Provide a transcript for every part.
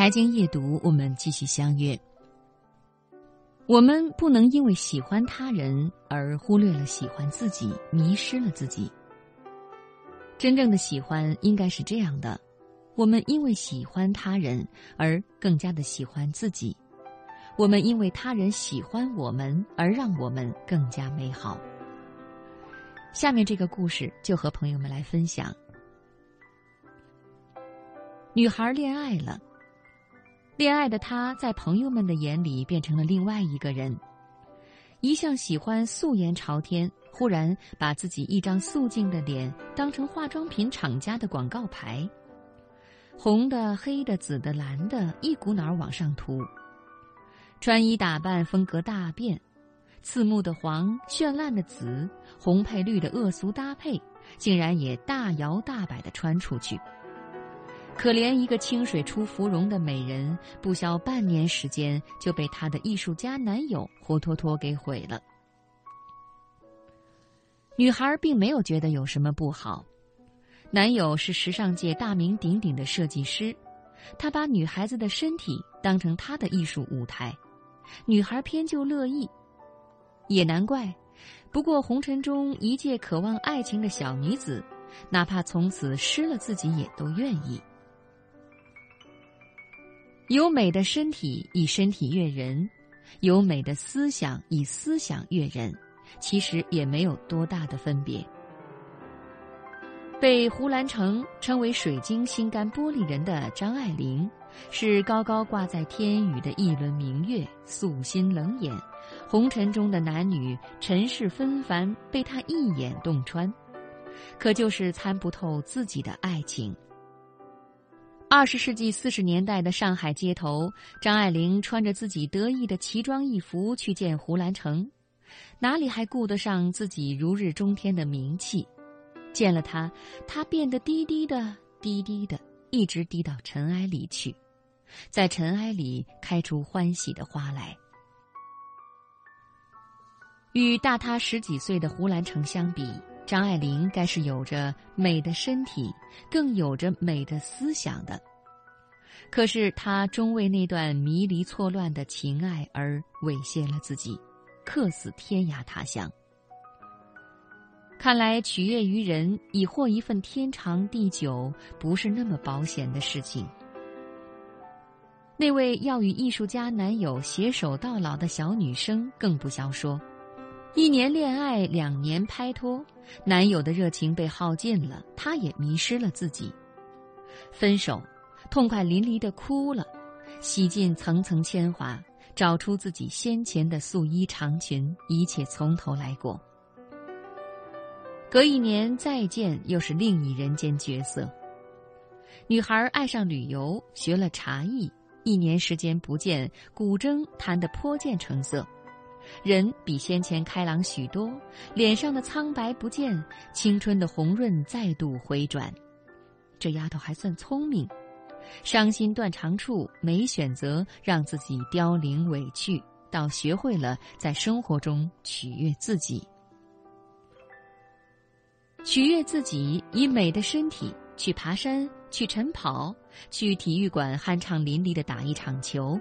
财经夜读，我们继续相约。我们不能因为喜欢他人而忽略了喜欢自己，迷失了自己。真正的喜欢应该是这样的：我们因为喜欢他人而更加的喜欢自己；我们因为他人喜欢我们而让我们更加美好。下面这个故事就和朋友们来分享：女孩恋爱了。恋爱的她，在朋友们的眼里变成了另外一个人。一向喜欢素颜朝天，忽然把自己一张素净的脸当成化妆品厂家的广告牌，红的、黑的、紫的、蓝的，一股脑儿往上涂。穿衣打扮风格大变，刺目的黄、绚烂的紫、红配绿的恶俗搭配，竟然也大摇大摆地穿出去。可怜一个清水出芙蓉的美人，不消半年时间就被她的艺术家男友活脱脱给毁了。女孩并没有觉得有什么不好，男友是时尚界大名鼎鼎的设计师，他把女孩子的身体当成他的艺术舞台，女孩偏就乐意，也难怪。不过红尘中一介渴望爱情的小女子，哪怕从此失了自己，也都愿意。有美的身体以身体悦人，有美的思想以思想悦人，其实也没有多大的分别。被胡兰成称为“水晶心肝玻璃人”的张爱玲，是高高挂在天宇的一轮明月，素心冷眼，红尘中的男女尘世纷繁，被她一眼洞穿，可就是参不透自己的爱情。二十世纪四十年代的上海街头，张爱玲穿着自己得意的奇装异服去见胡兰成，哪里还顾得上自己如日中天的名气？见了他，他变得低低的、低低的，一直低到尘埃里去，在尘埃里开出欢喜的花来。与大他十几岁的胡兰成相比，张爱玲该是有着美的身体，更有着美的思想的。可是她终为那段迷离错乱的情爱而猥亵了自己，客死天涯他乡。看来取悦于人以获一份天长地久，不是那么保险的事情。那位要与艺术家男友携手到老的小女生更不消说。一年恋爱，两年拍拖，男友的热情被耗尽了，她也迷失了自己。分手，痛快淋漓的哭了，洗尽层层铅华，找出自己先前的素衣长裙，一切从头来过。隔一年再见，又是另一人间角色。女孩爱上旅游，学了茶艺，一年时间不见，古筝弹得颇见成色。人比先前开朗许多，脸上的苍白不见，青春的红润再度回转。这丫头还算聪明，伤心断肠处没选择让自己凋零委屈，倒学会了在生活中取悦自己。取悦自己，以美的身体去爬山，去晨跑，去体育馆酣畅淋漓的打一场球。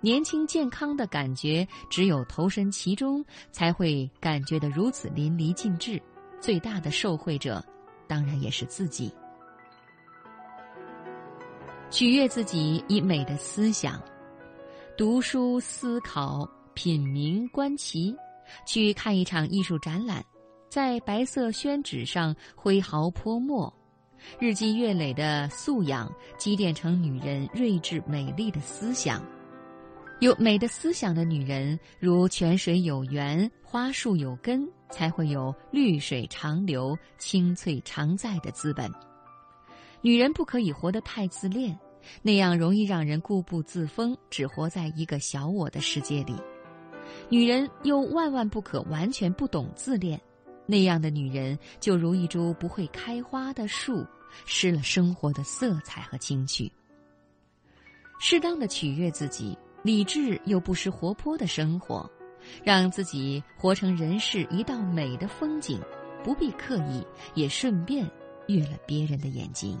年轻健康的感觉，只有投身其中，才会感觉得如此淋漓尽致。最大的受惠者，当然也是自己。取悦自己，以美的思想，读书、思考、品茗、观棋，去看一场艺术展览，在白色宣纸上挥毫泼墨，日积月累的素养积淀成女人睿智美丽的思想。有美的思想的女人，如泉水有源，花树有根，才会有绿水长流、清翠常在的资本。女人不可以活得太自恋，那样容易让人固步自封，只活在一个小我的世界里。女人又万万不可完全不懂自恋，那样的女人就如一株不会开花的树，失了生活的色彩和情趣。适当的取悦自己。理智又不失活泼的生活，让自己活成人世一道美的风景，不必刻意，也顺便悦了别人的眼睛。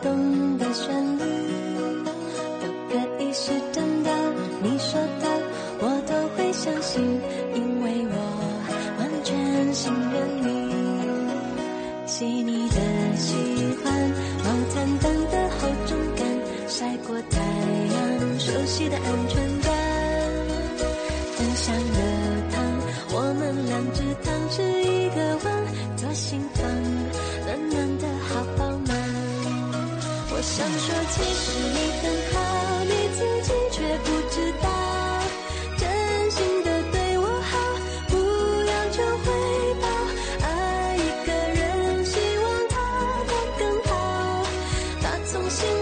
等从心。